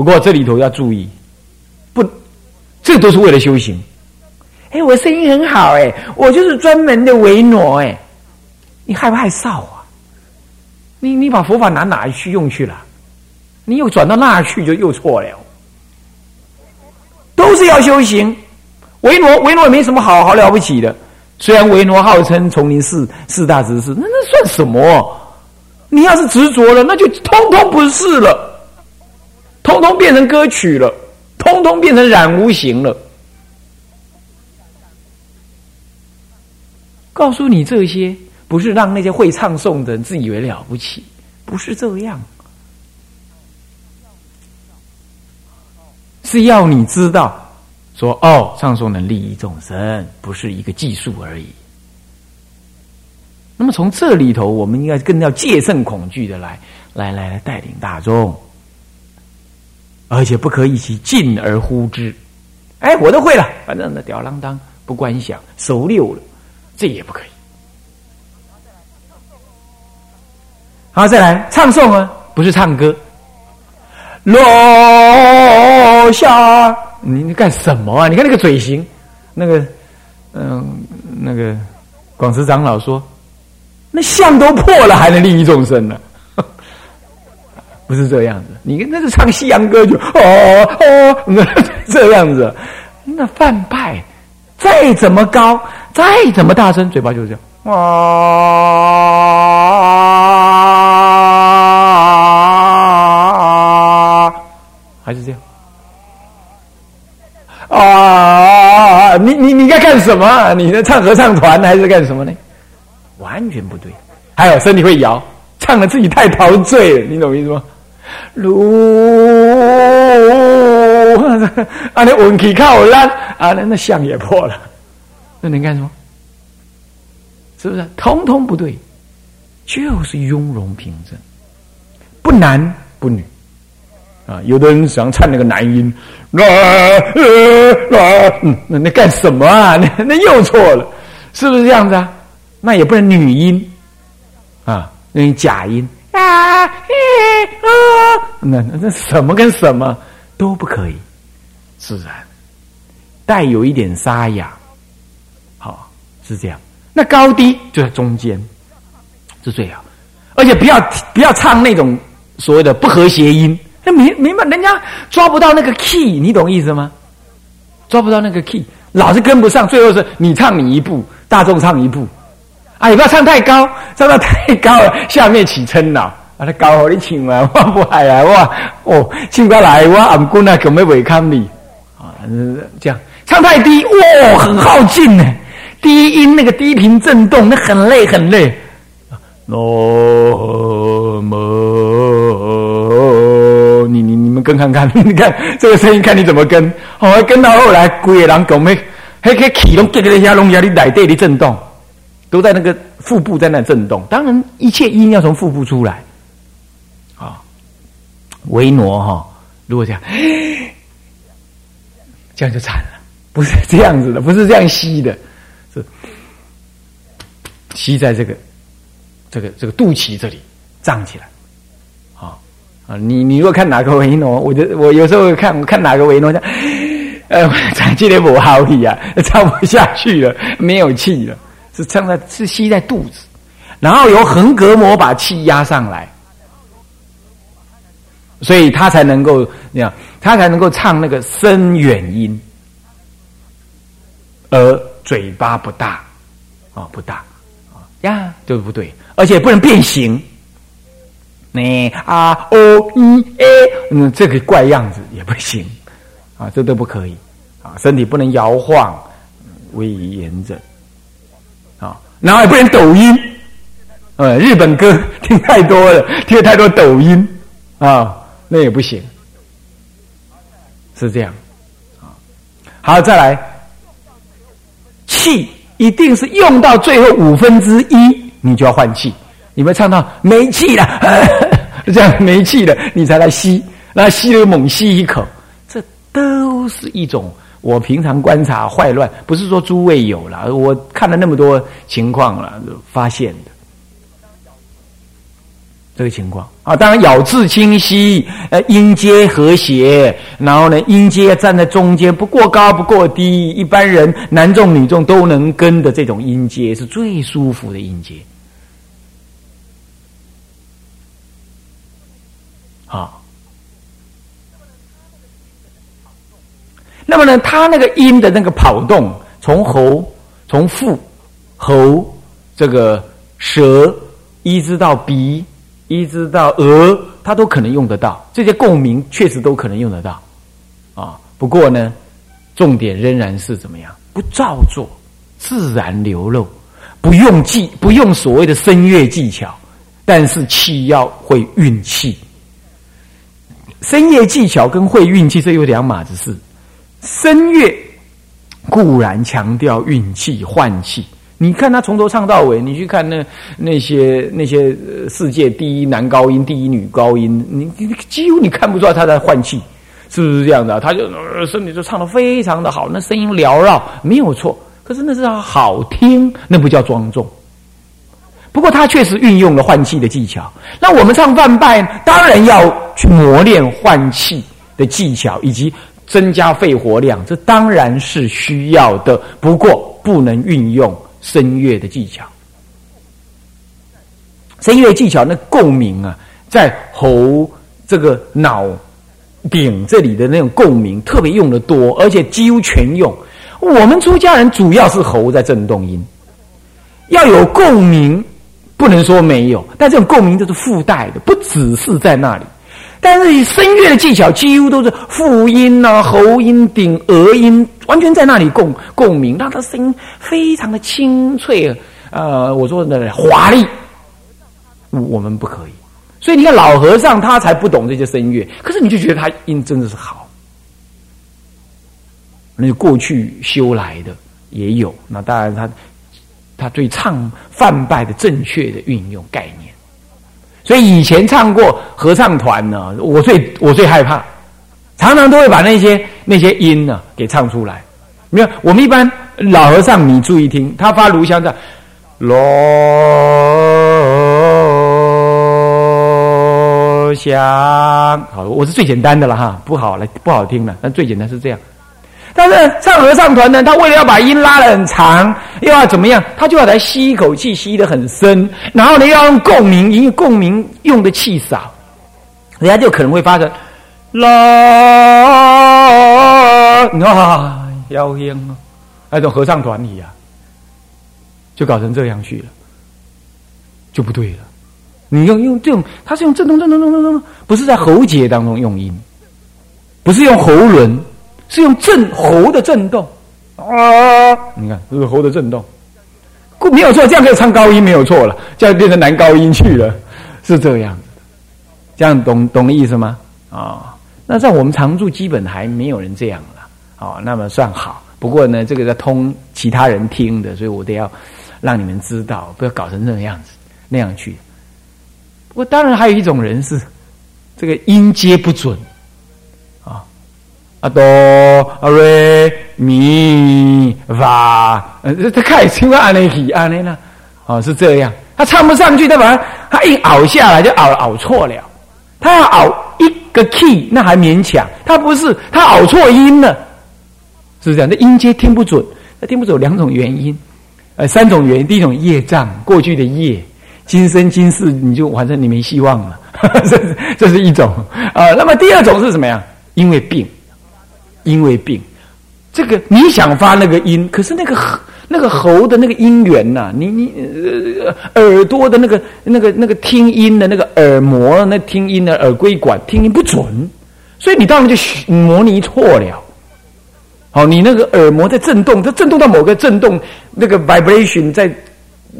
不过这里头要注意，不，这都是为了修行。哎，我声音很好，哎，我就是专门的维诺，哎，你害不害臊啊？你你把佛法拿哪去用去了？你又转到那去，就又错了。都是要修行，维诺维诺也没什么好好了不起的。虽然维诺号称丛林四四大执事，那那算什么？你要是执着了，那就通通不是了，通通变成歌曲了，通通变成染无形了。告诉你这些，不是让那些会唱诵的人自以为了不起，不是这样，是要你知道，说哦，唱诵能利益众生，不是一个技术而已。那么从这里头，我们应该更要戒慎恐惧的来，来来来带领大众，而且不可以其进而呼之。哎，我都会了，反正那吊郎当不观想，熟溜了。这也不可以。好，再来唱诵啊，不是唱歌。落下，你你干什么啊？你看那个嘴型，那个，嗯，那个广慈长老说，那相都破了，还能利益众生呢？不是这样子。你那是唱西洋歌就哦哦，那 这样子，那泛拜再怎么高。再怎么大声，嘴巴就是这样啊，还是这样啊？你你你在干什么？你在唱合唱团还是干什么呢？完全不对。还有身体会摇，唱的自己太陶醉了，你懂我意思吗？如啊，那运气靠烂啊，那那相也破了。那能干什么？是不是？通通不对，就是雍容平正，不男不女啊！有的人想唱那个男音，啊啊，嗯，那那干什么啊？那 那又错了，是不是这样子啊？那也不能女音啊，那假音啊，啊，那那什么跟什么都不可以，自然带有一点沙哑。好是这样，那高低就在中间，是最好，而且不要不要唱那种所谓的不和谐音，那明明白人家抓不到那个 key，你懂意思吗？抓不到那个 key，老是跟不上，最后是你唱你一步，大众唱一步，啊，也不要唱太高，唱到太高了，下面起嗔恼，啊，他高好你请 啊，我不海啊，我哦，请过来，我俺姑娘可没违抗你，啊，这样唱太低，哇，很耗劲呢。低音那个低频震动，那很累很累。那么，你你你们跟看看，你看这个声音，看你怎么跟。哦，跟到后来，鬼狼狗没，还可以启动这个一下龙牙的奶袋的震动，都在那个腹部在那震动。当然，一切音要从腹部出来。维诺哈，如果这样，这样就惨了。不是这样子的，不是这样吸的。是吸在这个、这个、这个肚脐这里胀起来，啊啊！你你如果看哪个维诺，我就我有时候看看哪个维诺，呃，长起来不好气啊，唱不下去了，没有气了，是唱在是吸在肚子，然后由横膈膜把气压上来，所以他才能够那样，他才能够唱那个深远音，而。嘴巴不大，啊不大，啊呀，对不对？而且不能变形，你啊哦一 a，嗯，这个怪样子也不行，啊，这都不可以，啊，身体不能摇晃，威仪严整，啊，然后也不能抖音，呃，日本歌听太多了，听太多抖音，啊，那也不行，是这样，啊，好，再来。气一定是用到最后五分之一，你就要换气。你们唱到没气了，这样没气了，你才来吸，那吸了猛吸一口，这都是一种我平常观察坏乱，不是说诸位有了，我看了那么多情况了，发现的，这个情况啊，当然咬字清晰，呃，音阶和谐，然后呢，音阶站在中间，不过高不过低，一般人男众女众都能跟的这种音阶是最舒服的音阶。好，那么呢，他那个音的那个跑动，从喉、从腹、喉这个舌，一直到鼻。一直到鹅，它都可能用得到，这些共鸣确实都可能用得到，啊，不过呢，重点仍然是怎么样？不造作，自然流露，不用技，不用所谓的声乐技巧，但是气要会运气。声乐技巧跟会运气这有两码子事，声乐固然强调运气换气。你看他从头唱到尾，你去看那那些那些世界第一男高音、第一女高音，你你几乎你看不出来他在换气，是不是这样的？他就身体就唱的非常的好，那声音缭绕，没有错。可是那是好听，那不叫庄重。不过他确实运用了换气的技巧。那我们唱范拜，当然要去磨练换气的技巧，以及增加肺活量，这当然是需要的。不过不能运用。声乐的技巧，声乐技巧那共鸣啊，在喉这个脑顶这里的那种共鸣特别用的多，而且几乎全用。我们出家人主要是喉在震动音，要有共鸣，不能说没有，但这种共鸣都是附带的，不只是在那里。但是声乐的技巧几乎都是复音呐、喉音、顶、额音，完全在那里共共鸣，让他声音非常的清脆。呃，我说的华丽，我们不可以。所以你看老和尚他才不懂这些声乐，可是你就觉得他音真的是好。那过去修来的也有，那当然他他对唱泛拜的正确的运用概念。所以以前唱过合唱团呢，我最我最害怕，常常都会把那些那些音呢给唱出来。没有，我们一般老和尚，你注意听，他发炉香的，罗香，好，我是最简单的了哈，不好了，不好听了，但最简单是这样。但是唱合唱团呢，他为了要把音拉的很长，又要怎么样？他就要来吸一口气，吸的很深，然后呢，要用共鸣，因为共鸣用的气少，人家就可能会发成啦，啊，妖音啊，那种合唱团里啊，就搞成这样去了，就不对了。你用用这种，他是用震动、震动、震动、震动，不是在喉结当中用音，不是用喉轮。是用震喉的震动啊！你看，这是喉的震动，没有错，这样可以唱高音，没有错了，这样变成男高音去了，是这样子。这样懂懂意思吗？啊，那在我们常住，基本还没有人这样了。哦，那么算好。不过呢，这个在通其他人听的，所以我得要让你们知道，不要搞成那个样子那样去。不过当然还有一种人是这个音阶不准。啊哆啊瑞咪发，呃，他开始唱安尼起安尼呢，哦，是这样，他唱不上去，他把他一熬下来就熬熬错了，他要熬一个 key 那还勉强，他不是他熬错音了，是这样，那音阶听不准，他听不准两种原因，呃，三种原因，第一种业障，过去的业，今生今世你就反正你没希望了，这这是一种。啊，那么第二种是什么呀？因为病。因为病，这个你想发那个音，可是那个那个喉的那个音源呐，你你呃耳朵的那个那个那个听音的那个耳膜，那听音的耳归管听音不准，所以你当然就模拟错了。好，你那个耳膜在震动，它震动到某个震动那个 vibration 在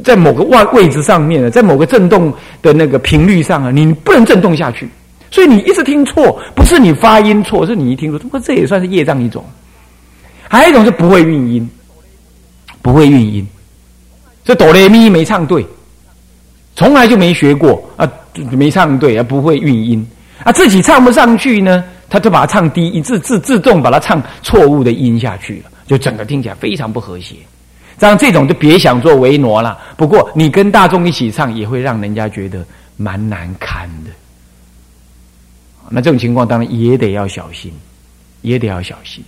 在某个位位置上面，在某个震动的那个频率上啊，你不能震动下去。所以你一直听错，不是你发音错，是你一听错。不过这也算是业障一种。还有一种是不会运音，不会运音，这哆来咪没唱对，从来就没学过啊，没唱对啊，不会运音啊，自己唱不上去呢，他就把它唱低音，自自自动把它唱错误的音下去了，就整个听起来非常不和谐。这样这种就别想做维挪了。不过你跟大众一起唱，也会让人家觉得蛮难堪的。那这种情况当然也得要小心，也得要小心，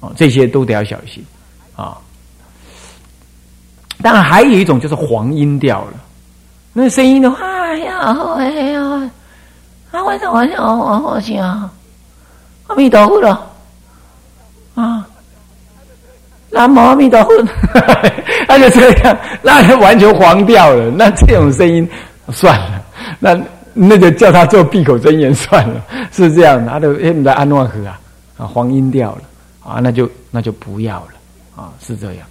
哦，这些都得要小心啊。当然还有一种就是黄音调了，那声音的话，哎呀，哎呀，啊，我我我我我行啊，阿弥陀佛了啊，南无阿弥陀佛，他就这样，那就完全黄掉了。那这种声音算了，那那就叫他做闭口真言算了，是这样的。他都现在安诺河啊，啊，黄音掉了啊，那就那就不要了啊，是这样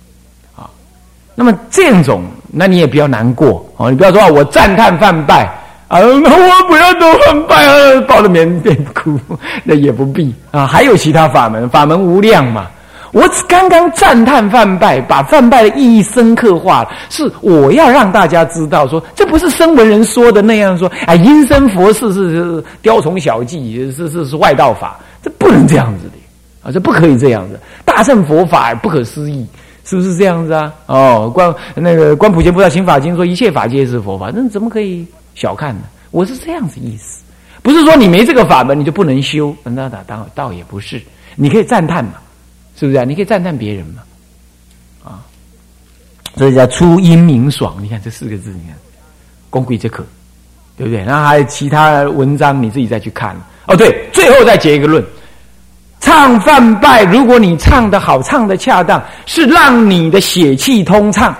啊。那么这种，那你也不要难过哦，你不要说啊我赞叹泛拜啊，那我不要多泛拜啊，抱着棉被哭，那也不必啊。还有其他法门，法门无量嘛。我刚刚赞叹泛拜，把泛拜的意义深刻化了，是我要让大家知道，说这不是声闻人说的那样说啊，阴身佛事是是雕虫小技，是是是外道法，这不能这样子的啊，这不可以这样子，大乘佛法不可思议。是不是这样子啊？哦，观那个观普贤菩萨行法经说一切法皆是佛法，那怎么可以小看呢？我是这样子意思，不是说你没这个法门你就不能修，那那倒倒也不是，你可以赞叹嘛，是不是啊？你可以赞叹别人嘛，啊，所以叫出音明爽。你看这四个字，你看功贵则可，对不对？然后还有其他文章，你自己再去看。哦，对，最后再结一个论。唱泛拜，如果你唱的好，唱的恰当，是让你的血气通畅，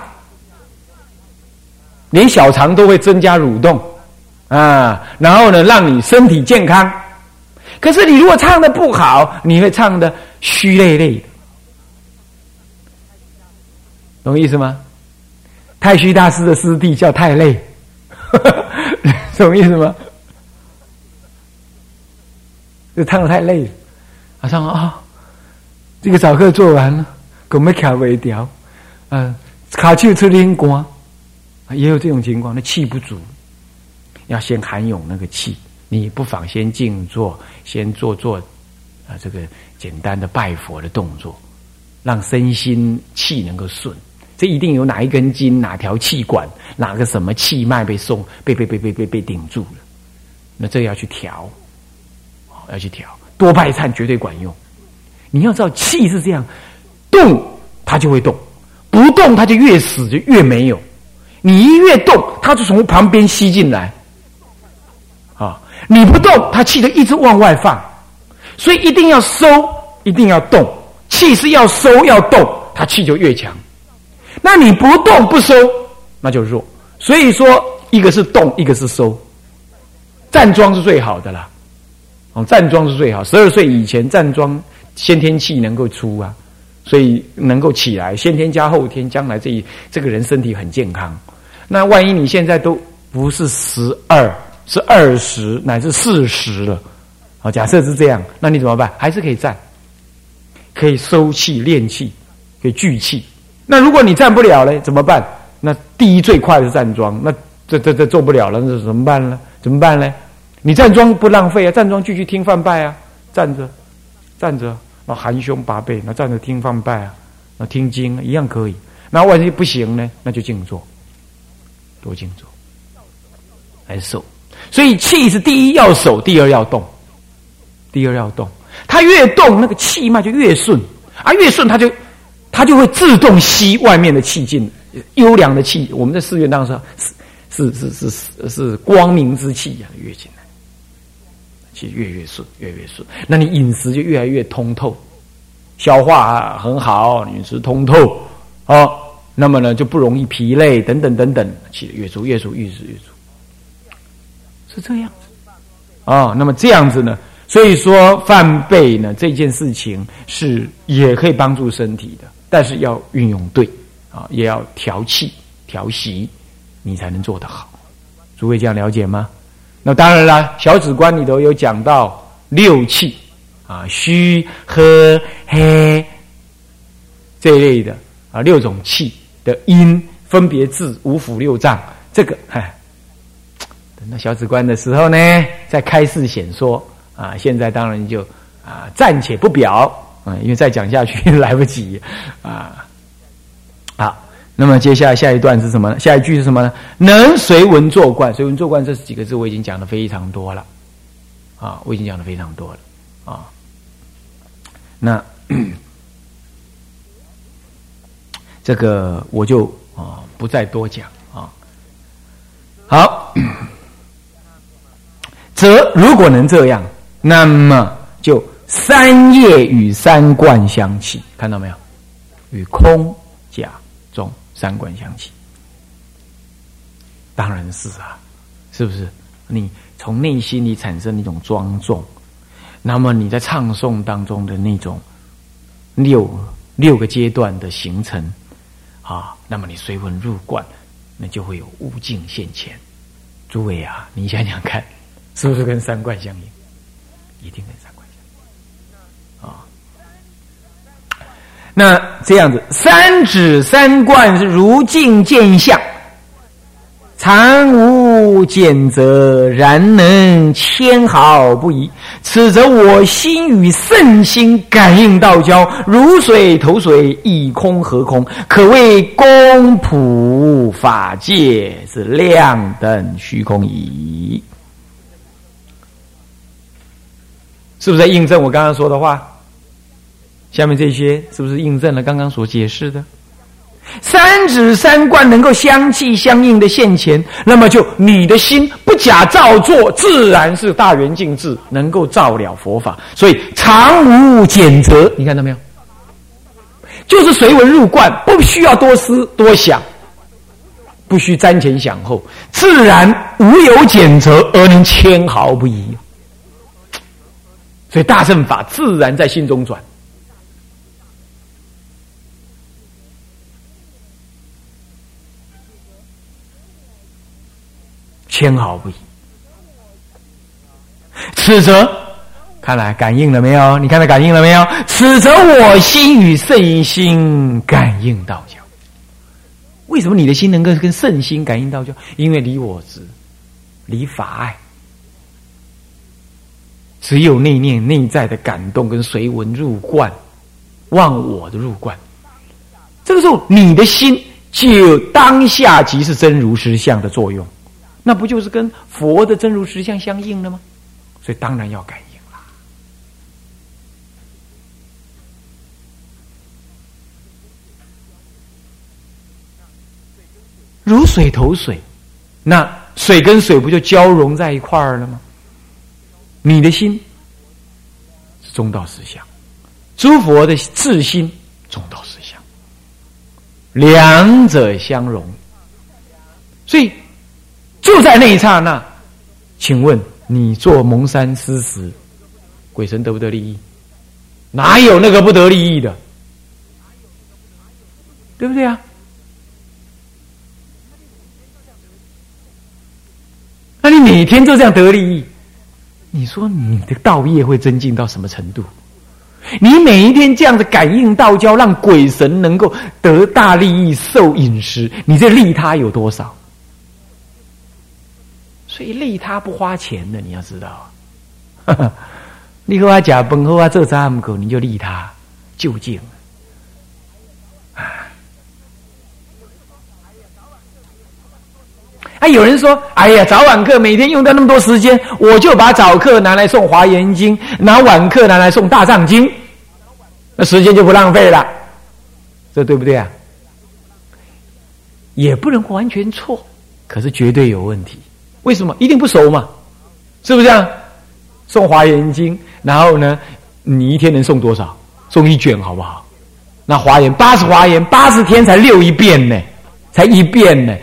连小肠都会增加蠕动啊，然后呢，让你身体健康。可是你如果唱的不好，你会唱的虚累累的，懂意思吗？太虚大师的师弟叫太累，懂意思吗？就唱的太累了。马上啊，这个早课做完了，我们卡尾调，嗯，卡气出灵光，也有这种情况，那气不足，要先含涌那个气。你不妨先静坐，先做做啊，这个简单的拜佛的动作，让身心气能够顺。这一定有哪一根筋、哪条气管、哪个什么气脉被松、被被被被被被顶住了，那这要去调，要去调。多拜忏绝对管用。你要知道，气是这样，动它就会动，不动它就越死就越没有。你一越动，它就从旁边吸进来。你不动，它气就一直往外放。所以一定要收，一定要动。气是要收要动，它气就越强。那你不动不收，那就弱。所以说，一个是动，一个是收。站桩是最好的啦。哦，站桩是最好。十二岁以前站桩，先天气能够出啊，所以能够起来。先天加后天，将来这一这个人身体很健康。那万一你现在都不是十二，是二十乃至四十了，好，假设是这样，那你怎么办？还是可以站，可以收气练气，可以聚气。那如果你站不了呢？怎么办？那第一最快的是站桩，那这这这做不了了，那怎么办呢？怎么办呢？你站桩不浪费啊，站桩继续听饭拜啊，站着，站着，那含胸拔背，那站着听饭拜啊，那听经一样可以。那万一不行呢？那就静坐，多静坐，来守。所以气是第一要守，第二要动，第二要动。它越动，那个气脉就越顺，啊，越顺，它就它就会自动吸外面的气进，优良的气。我们在寺院当中是是是是是光明之气呀，越进来。其实越越顺，越越顺，那你饮食就越来越通透，消化很好，饮食通透啊，那么呢就不容易疲累，等等等等，气越足越足越做越足，是这样子啊。那么这样子呢，所以说饭背呢这件事情是也可以帮助身体的，但是要运用对啊，也要调气调息，你才能做得好。诸位这样了解吗？那当然了，小指观里头有讲到六气啊，虚、和、黑这一类的啊，六种气的音分别治五腑六脏。这个，哎，那小指观的时候呢，在开示显说啊。现在当然就啊暂且不表啊，因为再讲下去 来不及啊。好，那么接下来下一段是什么呢？下一句是什么呢？能随文作观，随文作观这几个字我已经讲的非常多了，啊，我已经讲的非常多了，啊，那 这个我就啊不再多讲啊。好，则如果能这样，那么就三业与三观相契，看到没有？与空假中。三观相起，当然是啊，是不是？你从内心里产生一种庄重，那么你在唱诵当中的那种六六个阶段的形成啊，那么你随文入观，那就会有悟境现前。诸位啊，你想想看，是不是跟三观相应？一定跟三观相应啊。那这样子，三指三观是如镜见相，常无减则，然能纤毫不移。此则我心与圣心感应道交，如水投水，一空合空，可谓公普法界是量等虚空矣。是不是在印证我刚刚说的话？下面这些是不是印证了刚刚所解释的？三指三观能够相继相应的现前，那么就你的心不假造作，自然是大圆净智，能够照了佛法。所以常无减则，你看到没有？就是随文入观，不需要多思多想，不需瞻前想后，自然无有减则，而能纤毫不移。所以大乘法自然在心中转。纤毫不移，此则看来感应了没有？你看他感应了没有？此则我心与圣心感应道交。为什么你的心能够跟圣心感应道交？因为离我执，离法爱，只有内念内在的感动跟随文入观，忘我的入观。这个时候，你的心就当下即是真如实相的作用。那不就是跟佛的真如实相相应了吗？所以当然要感应了，如水投水，那水跟水不就交融在一块儿了吗？你的心是中道实相，诸佛的自心中道实相，两者相融，所以。就在那一刹那，请问你做蒙山施食，鬼神得不得利益？哪有那个不得利益的？对不对啊？那你每天就这样得利益，你说你的道业会增进到什么程度？你每一天这样子感应道交，让鬼神能够得大利益、受饮食，你这利他有多少？所以利他不花钱的，你要知道。你和我假崩和我做杂木狗，你就利他就近。有人说：“哎呀，早晚课每天用掉那么多时间，我就把早课拿来送《华严经》，拿晚课拿来送《大藏经》，那时间就不浪费了。”这对不对啊？也不能完全错，可是绝对有问题。为什么一定不熟嘛？是不是啊？送华严经，然后呢，你一天能送多少？送一卷好不好？那华严八十华严八十天才六一遍呢，才一遍呢。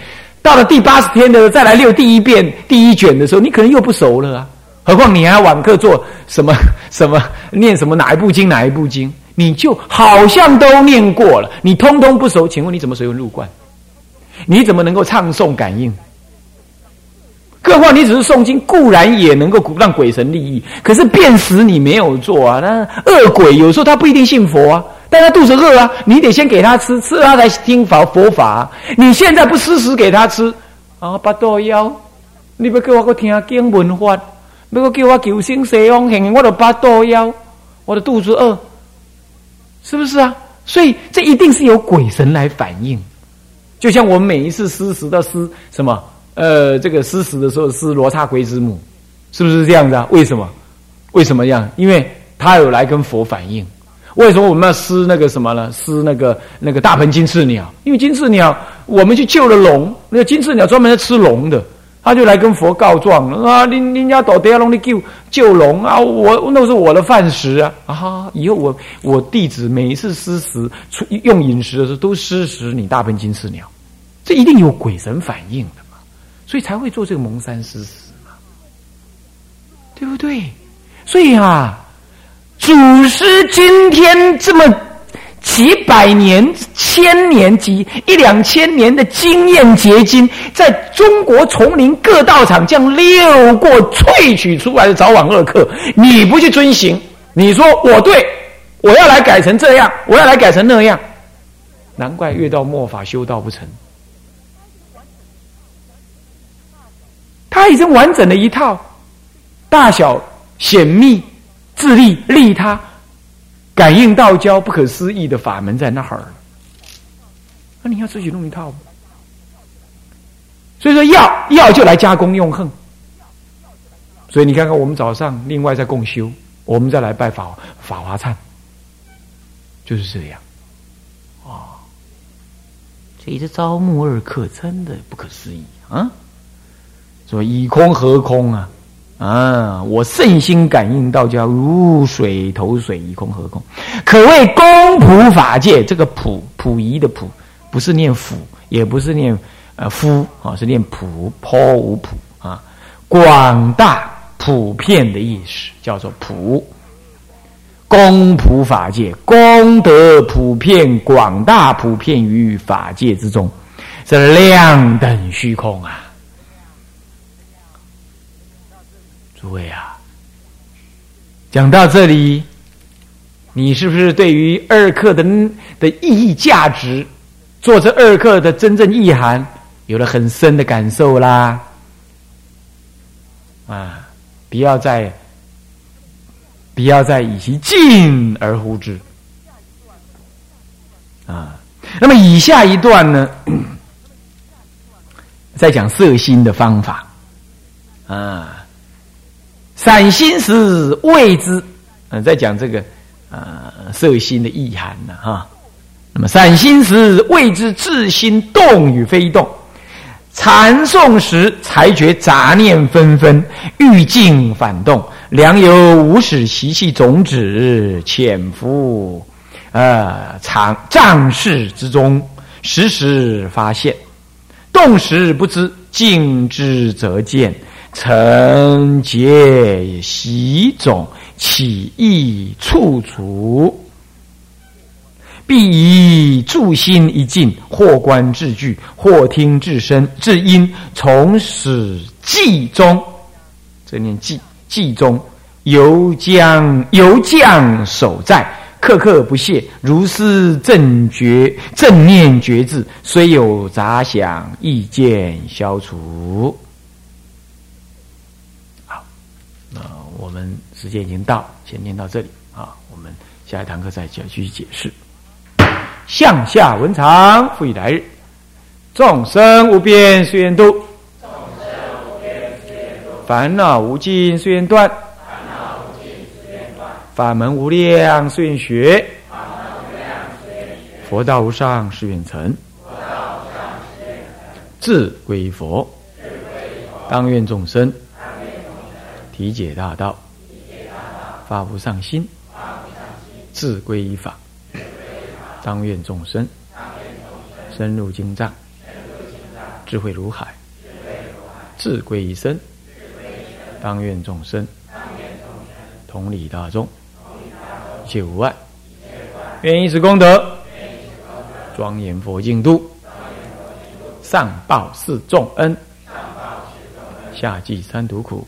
到了第八十天的时候再来六第一遍第一卷的时候，你可能又不熟了啊。何况你还要晚课做什么 什么念什么哪一部经哪一部经，你就好像都念过了，你通通不熟。请问你怎么随文入观？你怎么能够唱诵感应？更何况你只是诵经，固然也能够让鬼神利益，可是辨识你没有做啊。那恶鬼有时候他不一定信佛啊，但他肚子饿啊，你得先给他吃，吃了他才听佛佛法。你现在不施食给他吃啊，八道妖，你不叫我去听经文法，不叫我求生西方，现我的八道妖，我的肚子饿，是不是啊？所以这一定是由鬼神来反应。就像我们每一次施食的施什么，呃，这个施食的时候施罗刹鬼之母，是不是这样子啊？为什么？为什么样？因为他有来跟佛反应。为什么我们要施那个什么呢？施那个那个大鹏金翅鸟？因为金翅鸟，我们去救了龙，那个金翅鸟专门在吃龙的，他就来跟佛告状啊！你你家倒地下龙，你救救龙啊！我那是我的饭食啊！啊！以后我我弟子每一次施食用饮食的时候，都施食你大鹏金翅鸟，这一定有鬼神反应的嘛，所以才会做这个蒙山施食嘛，对不对？所以啊。祖师今天这么几百年、千年、级一两千年的经验结晶，在中国丛林各道场这样溜过萃取出来的早晚二课，你不去遵行，你说我对，我要来改成这样，我要来改成那样，难怪越到末法修道不成。他已经完整的一套，大小显密。自利利他，感应道交不可思议的法门在那儿那你要自己弄一套吗。所以说，要要就来加工用恨。所以你看看，我们早上另外在共修，我们再来拜法法华忏，就是这样。哦，这一招募二客真的不可思议啊！说以空合空啊。啊！我圣心感应道叫如水投水，以空合空，可谓公普法界。这个普普仪的普，不是念辅，也不是念呃夫啊，是念普颇无普啊，广大普遍的意思叫做普。公普法界，功德普遍广大，普遍于法界之中，是量等虚空啊。诸位啊，讲到这里，你是不是对于二课的的意义价值，做这二课的真正意涵，有了很深的感受啦？啊，不要再，不要再以其近而呼之。啊，那么以下一段呢，在讲色心的方法，啊。散心时谓之，嗯，在讲这个呃色心的意涵呢，哈。那么散心时谓之自心动与非动，禅诵时才觉杂念纷纷，欲静反动，良有无始习气种子潜伏，呃，藏藏室之中，时时发现，动时不知，静之则见。成结习种起意处处，必以助心一静，或观至句，或听至声，至音从始记中。这念记记中，犹将犹将守在，刻刻不懈，如是正觉正念觉智，虽有杂想，意见消除。我我们时间已经到，先念到这里啊。我们下一堂课再继续解释。向下文长，复以来日。众生无边誓愿度，烦恼无尽誓愿断，法门无量誓愿学，佛道无上誓愿成，自归佛，当愿众生。体解大道，发无上心，自归依法，当愿众生深入经藏，智慧如海，自归一生，当愿众生同理大众，一切无碍，愿以此功德庄严佛净土，上报四重恩，下济三途苦。